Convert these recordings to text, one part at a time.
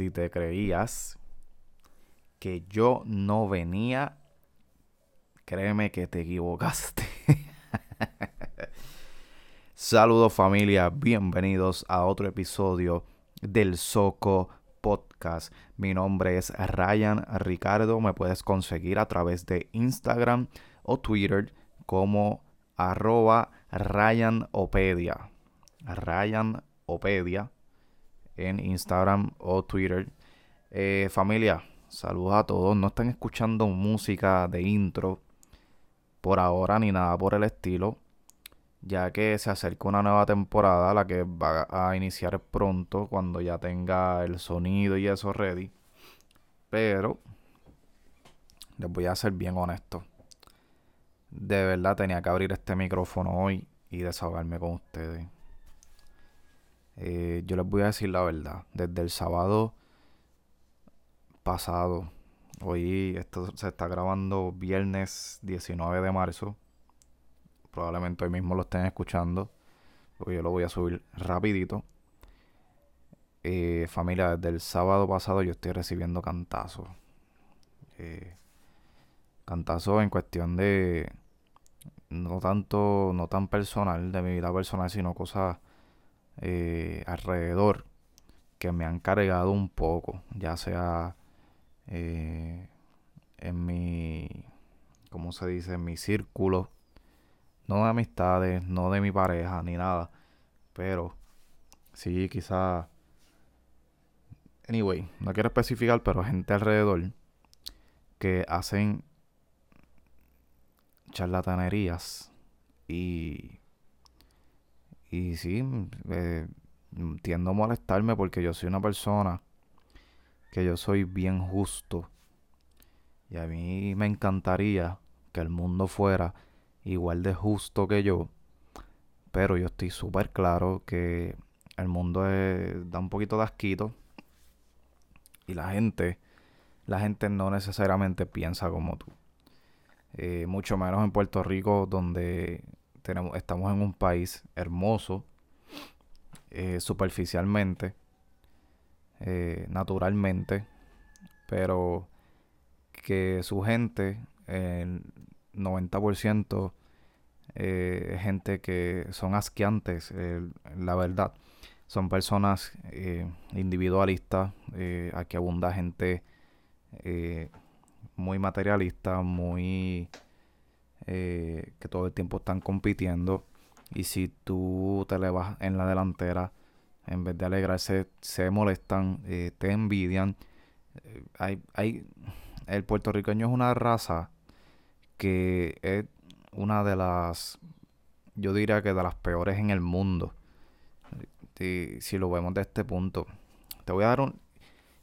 Si te creías que yo no venía, créeme que te equivocaste. Saludos familia, bienvenidos a otro episodio del Soco Podcast. Mi nombre es Ryan Ricardo, me puedes conseguir a través de Instagram o Twitter como arroba RyanOpedia. RyanOpedia en Instagram o Twitter. Eh, familia, saludos a todos. No están escuchando música de intro por ahora ni nada por el estilo, ya que se acerca una nueva temporada, la que va a iniciar pronto cuando ya tenga el sonido y eso ready. Pero les voy a ser bien honesto. De verdad tenía que abrir este micrófono hoy y desahogarme con ustedes. Eh, yo les voy a decir la verdad. Desde el sábado pasado, hoy esto se está grabando viernes 19 de marzo. Probablemente hoy mismo lo estén escuchando. Porque yo lo voy a subir rapidito. Eh, familia, desde el sábado pasado yo estoy recibiendo cantazos. Eh, cantazos en cuestión de no tanto, no tan personal de mi vida personal, sino cosas eh, alrededor que me han cargado un poco, ya sea eh, en mi, ¿cómo se dice? En mi círculo, no de amistades, no de mi pareja, ni nada, pero sí, quizá, anyway, no quiero especificar, pero gente alrededor que hacen charlatanerías y y sí, eh, tiendo a molestarme porque yo soy una persona que yo soy bien justo. Y a mí me encantaría que el mundo fuera igual de justo que yo. Pero yo estoy súper claro que el mundo da un poquito de asquito. Y la gente, la gente no necesariamente piensa como tú. Eh, mucho menos en Puerto Rico donde estamos en un país hermoso, eh, superficialmente, eh, naturalmente, pero que su gente, el 90%, eh, gente que son asqueantes, la verdad. Son personas individualistas, aquí abunda gente muy materialista, muy eh, que todo el tiempo están compitiendo. Y si tú te le vas en la delantera, en vez de alegrarse, se molestan, eh, te envidian. Eh, hay, hay, el puertorriqueño es una raza que es una de las, yo diría que de las peores en el mundo. si lo vemos de este punto. Te voy a dar un...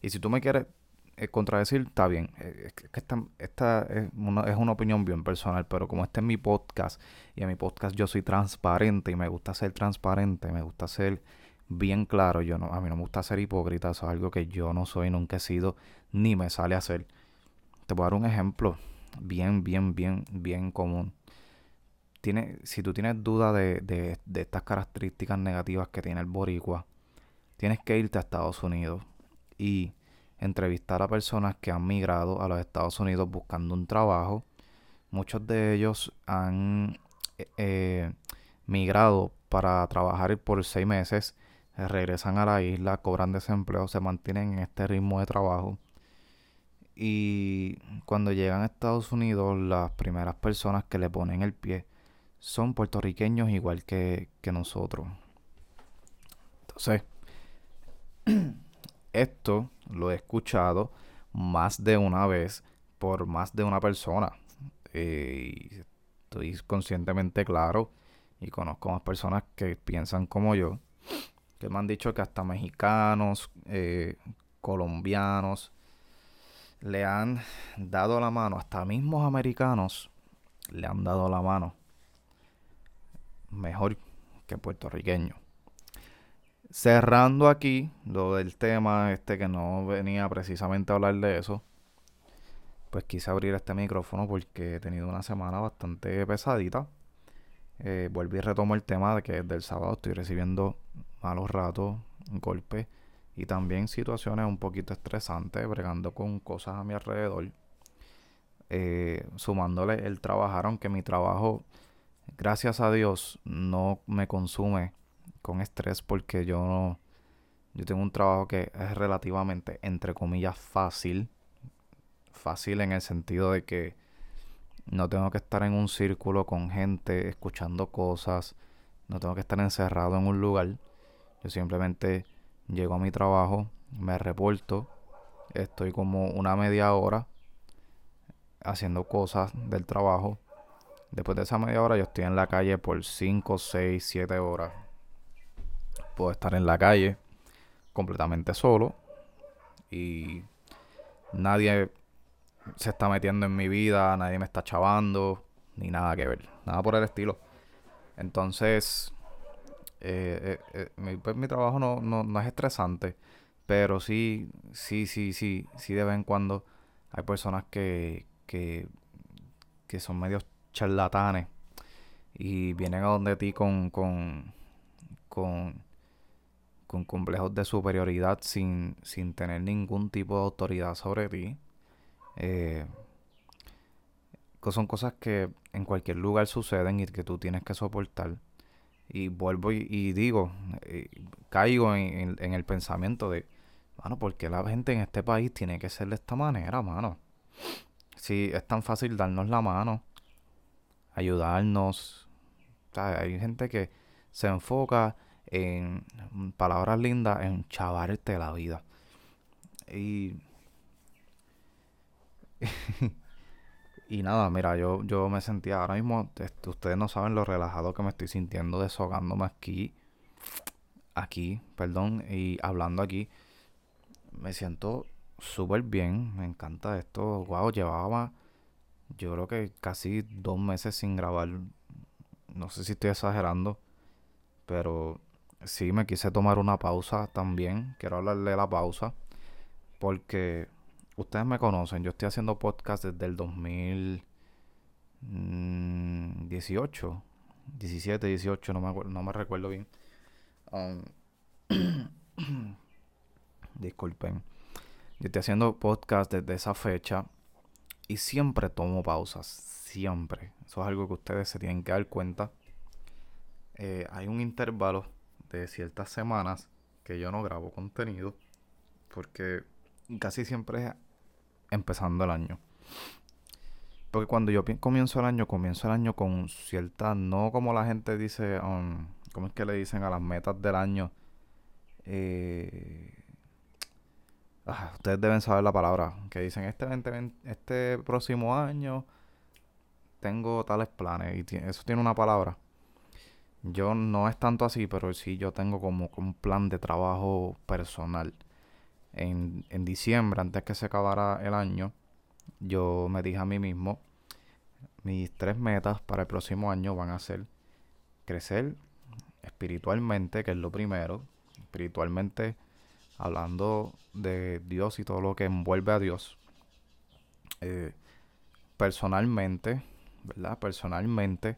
Y si tú me quieres eh, contradecir, está bien. Eh, esta, esta es, una, es, una, opinión bien personal, pero como este es mi podcast y en mi podcast yo soy transparente y me gusta ser transparente, me gusta ser bien claro. Yo no, a mí no me gusta ser hipócrita, eso es algo que yo no soy, nunca he sido, ni me sale a hacer. Te voy a dar un ejemplo bien, bien, bien, bien común. Tiene, si tú tienes duda de, de, de estas características negativas que tiene el boricua, tienes que irte a Estados Unidos y entrevistar a personas que han migrado a los Estados Unidos buscando un trabajo. Muchos de ellos han eh, eh, migrado para trabajar por seis meses, regresan a la isla, cobran desempleo, se mantienen en este ritmo de trabajo. Y cuando llegan a Estados Unidos, las primeras personas que le ponen el pie son puertorriqueños igual que, que nosotros. Entonces, esto lo he escuchado más de una vez por más de una persona. Eh, estoy conscientemente claro y conozco más personas que piensan como yo, que me han dicho que hasta mexicanos, eh, colombianos, le han dado la mano, hasta mismos americanos le han dado la mano mejor que puertorriqueños. Cerrando aquí lo del tema este que no venía precisamente a hablar de eso, pues quise abrir este micrófono porque he tenido una semana bastante pesadita. Eh, volví y retomo el tema de que desde el sábado estoy recibiendo malos ratos, golpes y también situaciones un poquito estresantes, bregando con cosas a mi alrededor. Eh, sumándole el trabajar, aunque mi trabajo, gracias a Dios, no me consume con estrés porque yo no, yo tengo un trabajo que es relativamente, entre comillas, fácil. Fácil en el sentido de que no tengo que estar en un círculo con gente escuchando cosas. No tengo que estar encerrado en un lugar. Yo simplemente llego a mi trabajo, me reporto, estoy como una media hora haciendo cosas del trabajo. Después de esa media hora yo estoy en la calle por 5, 6, 7 horas. Puedo estar en la calle completamente solo y nadie se está metiendo en mi vida, nadie me está chavando, ni nada que ver, nada por el estilo. Entonces, eh, eh, eh, pues, mi, trabajo no, no, no, es estresante, pero sí, sí, sí, sí, sí de vez en cuando hay personas que, que, que son medios charlatanes y vienen a donde ti con, con, con complejos de superioridad sin, sin tener ningún tipo de autoridad sobre ti. Eh, son cosas que en cualquier lugar suceden y que tú tienes que soportar. Y vuelvo y, digo, eh, caigo en, el pensamiento de, mano, ¿por qué la gente en este país tiene que ser de esta manera, mano? Si es tan fácil darnos la mano, ayudarnos. hay gente que se enfoca en palabras lindas, en chavarte la vida. Y. y nada, mira, yo, yo me sentía ahora mismo. ustedes no saben lo relajado que me estoy sintiendo deshogándome aquí. Aquí, perdón, y hablando aquí. Me siento súper bien, me encanta esto. Wow, llevaba yo creo que casi dos meses sin grabar. No sé si estoy exagerando, pero sí me quise tomar una pausa también. Quiero hablarle de la pausa, porque ustedes me conocen. Yo estoy haciendo podcast desde el 2018, 17, 18, no me, no me recuerdo bien. Um, disculpen. Yo estoy haciendo podcast desde esa fecha y siempre tomo pausas, siempre. Eso es algo que ustedes se tienen que dar cuenta. Eh, hay un intervalo de ciertas semanas que yo no grabo contenido porque casi siempre es empezando el año. Porque cuando yo comienzo el año, comienzo el año con cierta, no como la gente dice, um, ¿cómo es que le dicen a las metas del año? Eh, Ah, ustedes deben saber la palabra. Que dicen, este, este próximo año tengo tales planes. Y eso tiene una palabra. Yo no es tanto así, pero sí yo tengo como, un plan de trabajo personal. En, en diciembre, antes que se acabara el año, yo me dije a mí mismo, mis tres metas para el próximo año van a ser crecer espiritualmente, que es lo primero. Espiritualmente hablando de Dios y todo lo que envuelve a Dios, eh, personalmente, ¿verdad? Personalmente,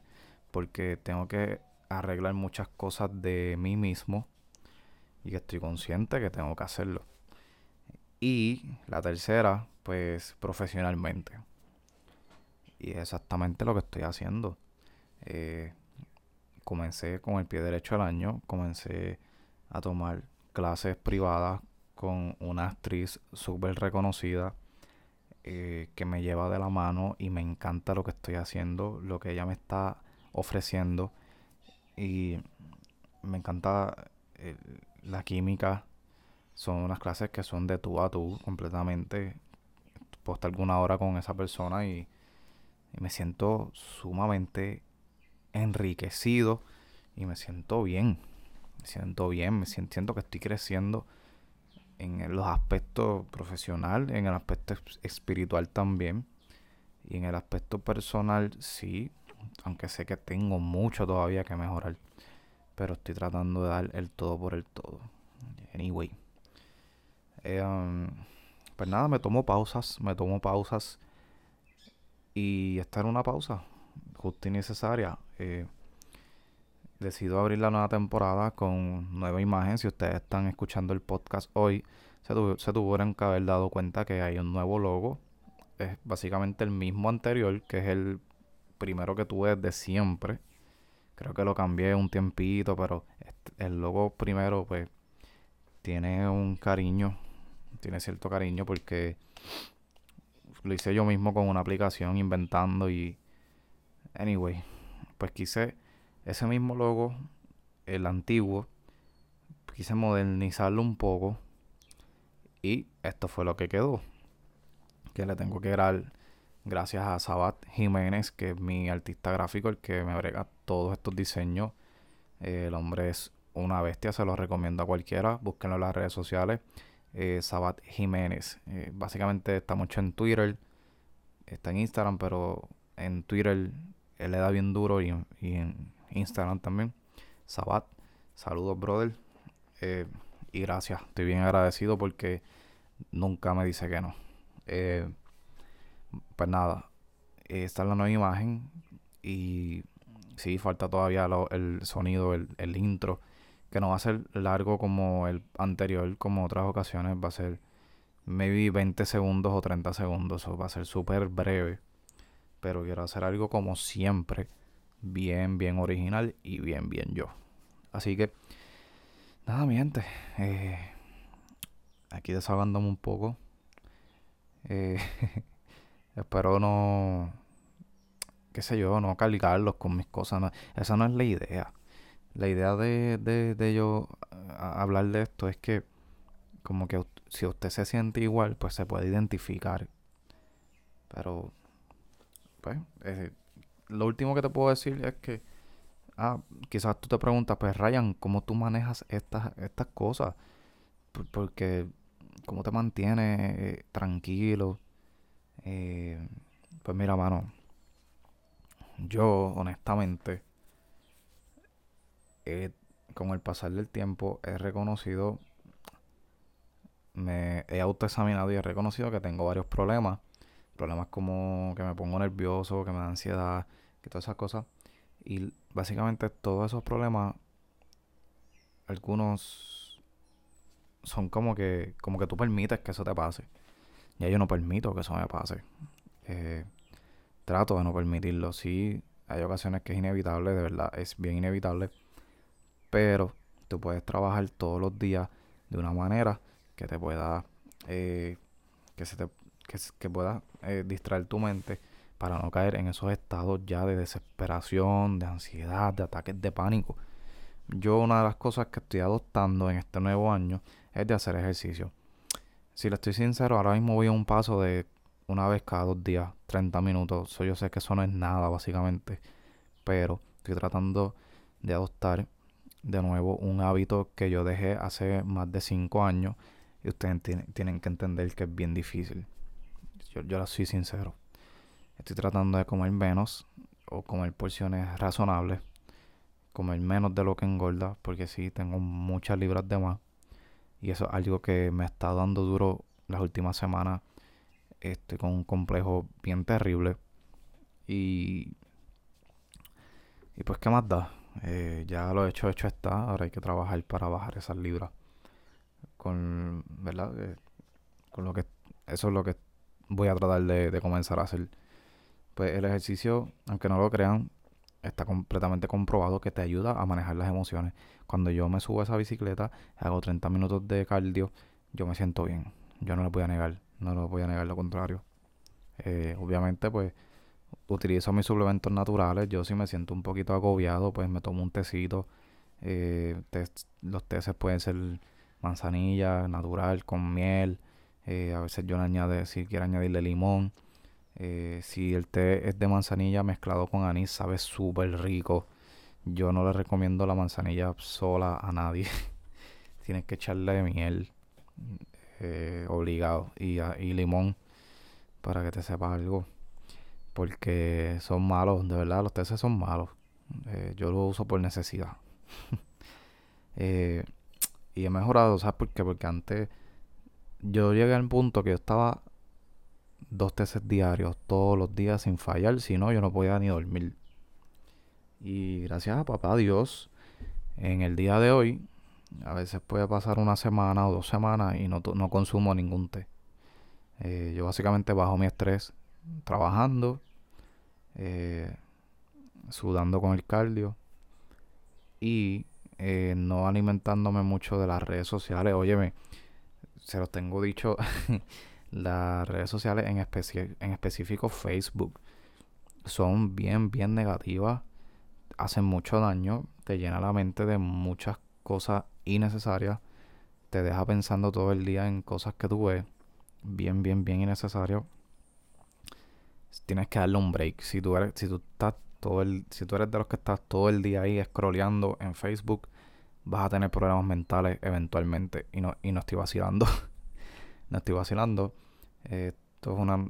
porque tengo que arreglar muchas cosas de mí mismo y que estoy consciente que tengo que hacerlo. Y la tercera, pues profesionalmente. Y es exactamente lo que estoy haciendo. Eh, comencé con el pie derecho del año, comencé a tomar clases privadas con una actriz súper reconocida eh, que me lleva de la mano y me encanta lo que estoy haciendo, lo que ella me está ofreciendo y me encanta eh, la química. Son unas clases que son de tú a tú completamente. Puedo estar alguna hora con esa persona y, me siento sumamente enriquecido y me siento bien me siento bien, me siento, que estoy creciendo en los aspectos profesional, en el aspecto espiritual también. Y en el aspecto personal, sí, aunque sé que tengo mucho todavía que mejorar. Pero estoy tratando de dar el todo por el todo. Anyway. Um, pues nada, me tomo pausas, me tomo pausas. Y esta era una pausa justa y necesaria. Eh, decido abrir la nueva temporada con nueva imagen. Si ustedes están escuchando el podcast hoy, se, se tuvieron que haber dado cuenta que hay un nuevo logo. Es básicamente el mismo anterior, que es el primero que tuve desde siempre. Creo que lo cambié un tiempito, pero el logo primero, pues, tiene un cariño. Tiene cierto cariño porque lo hice yo mismo con una aplicación inventando y... Anyway, pues quise ese mismo logo, el antiguo, quise modernizarlo un poco y esto fue lo que quedó. Que le tengo que dar gracias a Sabat Jiménez, que es mi artista gráfico, el que me brega todos estos diseños. El hombre es una bestia, se lo recomiendo a cualquiera. Búsquenlo en las redes sociales. Eh, Sabat Jiménez. Eh, básicamente está mucho en Twitter, está en Instagram, pero en Twitter él le da bien duro y, en Instagram también. Sabat, saludos, brother. Eh, y gracias, estoy bien agradecido porque nunca me dice que no. Eh, pues nada, esta es la nueva imagen y sí, falta todavía el sonido, el, el intro, que no va a ser largo como el anterior, como otras ocasiones, va a ser maybe 20 segundos o 30 segundos, o va a ser súper breve pero quiero hacer algo como siempre, bien, bien original y bien, bien yo. Así que, nada, mi gente, eh, aquí desahogándome un poco. Eh, espero no, qué sé yo, no cargarlos con mis cosas. esa no es la idea. La idea de, de, de yo hablar de esto es que, como que si usted se siente igual, pues se puede identificar. Pero pues, eh, lo último que te puedo decir es que, ah, quizás tú te preguntas, pues Ryan, ¿cómo tú manejas estas, estas cosas? porque, ¿cómo te mantienes eh, tranquilo? Eh, pues mira, mano, yo honestamente, con el pasar del tiempo, he reconocido, me he autoexaminado y he reconocido que tengo varios problemas problemas como que me pongo nervioso, que me da ansiedad, que todas esas cosas. Y básicamente todos esos problemas, algunos son como que, como que tú permites que eso te pase. Ya yo no permito que eso me pase. Eh, trato de no permitirlo. Sí, hay ocasiones que es inevitable, de verdad, es bien inevitable. Pero tú puedes trabajar todos los días de una manera que te pueda, eh, que se te que, pueda eh, distraer tu mente para no caer en esos estados ya de desesperación, de ansiedad, de ataques de pánico. Yo una de las cosas que estoy adoptando en este nuevo año es de hacer ejercicio. Si le estoy sincero, ahora mismo voy a un paso de una vez cada dos días, 30 minutos. yo sé que eso no es nada, básicamente. Pero estoy tratando de adoptar de nuevo un hábito que yo dejé hace más de 5 años. Y ustedes tienen que entender que es bien difícil. Yo, yo soy sincero. Estoy tratando de comer menos o comer porciones razonables. Comer menos de lo que engorda, porque sí, tengo muchas libras de más. Y eso es algo que me está dando duro las últimas semanas. Estoy con un complejo bien terrible. Y. Y pues, ¿qué más da? Eh, ya lo he hecho, hecho está. Ahora hay que trabajar para bajar esas libras. Con. ¿Verdad? Eh, con lo que. Eso es lo que voy a tratar de, comenzar a hacer. Pues el ejercicio, aunque no lo crean, está completamente comprobado que te ayuda a manejar las emociones. Cuando yo me subo a esa bicicleta, hago 30 minutos de cardio, yo me siento bien. Yo no lo voy a negar, no lo voy a negar lo contrario. Eh, obviamente, pues utilizo mis suplementos naturales. Yo si me siento un poquito agobiado, pues me tomo un tecito. Eh, los teces pueden ser manzanilla, natural, con miel. Eh, a veces yo le añade, si quiero añadirle limón. Eh, si el té es de manzanilla mezclado con anís, sabe súper rico. Yo no le recomiendo la manzanilla sola a nadie. Tienes que echarle miel, eh, obligado, y, y limón para que te sepa algo. Porque son malos, de verdad, los tés son malos. yo los uso por necesidad. y he mejorado, ¿sabes por qué? Porque antes yo llegué al punto que yo estaba dos tesis diarios, todos los días sin fallar, si no, yo no podía ni dormir. Y gracias a papá Dios, en el día de hoy, a veces puede pasar una semana o dos semanas y no, no consumo ningún té. Eh, yo básicamente bajo mi estrés trabajando, eh, sudando con el cardio y eh, no alimentándome mucho de las redes sociales. Óyeme, se los tengo dicho, las redes sociales en, en específico Facebook son bien, bien negativas, hacen mucho daño, te llena la mente de muchas cosas innecesarias, te deja pensando todo el día en cosas que tú ves, bien, bien, bien innecesario. Tienes que darle un break. Si tú eres, si tú estás todo el, si tú eres de los que estás todo el día ahí scrolleando en Facebook, vas a tener problemas mentales eventualmente. Y no, y no estoy vacilando. no estoy vacilando. esto es una.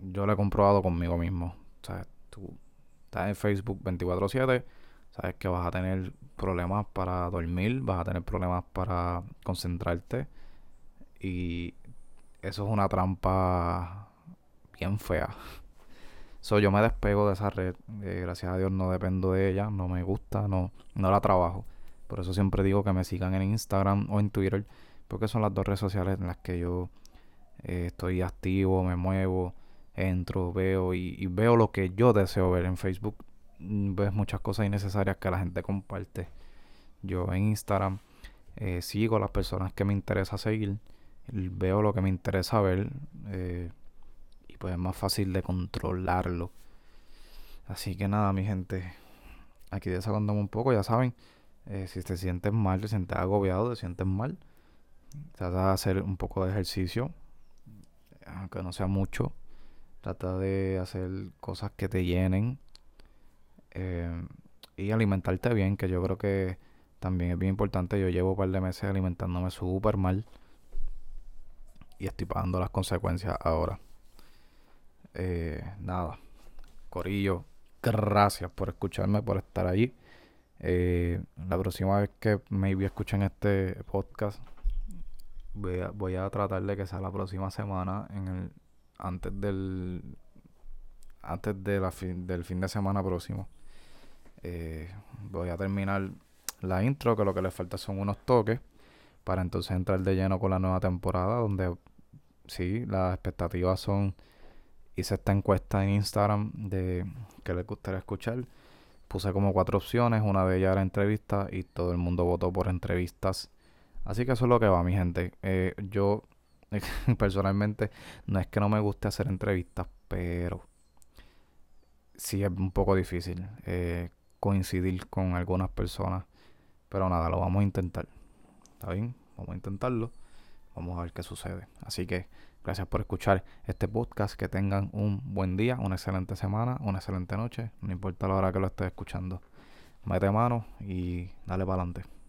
Yo lo he comprobado conmigo mismo. O sea, tú estás en Facebook 24-7, sabes que vas a tener problemas para dormir, vas a tener problemas para concentrarte. Y eso es una trampa bien fea. So, yo me despego de esa red. Eh, gracias a Dios no dependo de ella. No me gusta. No, no la trabajo. Por eso siempre digo que me sigan en Instagram o en Twitter. Porque son las dos redes sociales en las que yo eh, estoy activo, me muevo, entro, veo y, veo lo que yo deseo ver. En Facebook mm, ves muchas cosas innecesarias que la gente comparte. Yo en Instagram eh, sigo a las personas que me interesa seguir. Veo lo que me interesa ver pues es más fácil de controlarlo. Así que nada, mi gente, aquí desahogándome un poco, ya saben, eh, si te sientes mal, te sientes agobiado, te sientes mal, trata de hacer un poco de ejercicio, aunque no sea mucho, trata de hacer cosas que te llenen eh, y alimentarte bien, que yo creo que también es bien importante. Yo llevo un par de meses alimentándome súper mal y estoy pagando las consecuencias ahora. Eh, nada, Corillo, gracias por escucharme, por estar allí. Eh, la próxima vez que maybe escuchen este podcast, voy a, tratar de que sea la próxima semana, en el antes del antes de la fin, del fin de semana próximo. Eh, voy a terminar la intro, que lo que le falta son unos toques, para entonces entrar de lleno con la nueva temporada, donde sí, las expectativas son hice esta encuesta en Instagram de que les gustaría escuchar. Puse como cuatro opciones, una de ellas era entrevista y todo el mundo votó por entrevistas. Así que eso es lo que va, mi gente. Eh, yo personalmente no es que no me guste hacer entrevistas, pero sí es un poco difícil eh, coincidir con algunas personas. Pero nada, lo vamos a intentar. ¿Está bien? Vamos a intentarlo. Vamos a ver qué sucede. Así que Gracias por escuchar este podcast. Que tengan un buen día, una excelente semana, una excelente noche. No importa la hora que lo estés escuchando. Mete mano y dale para adelante.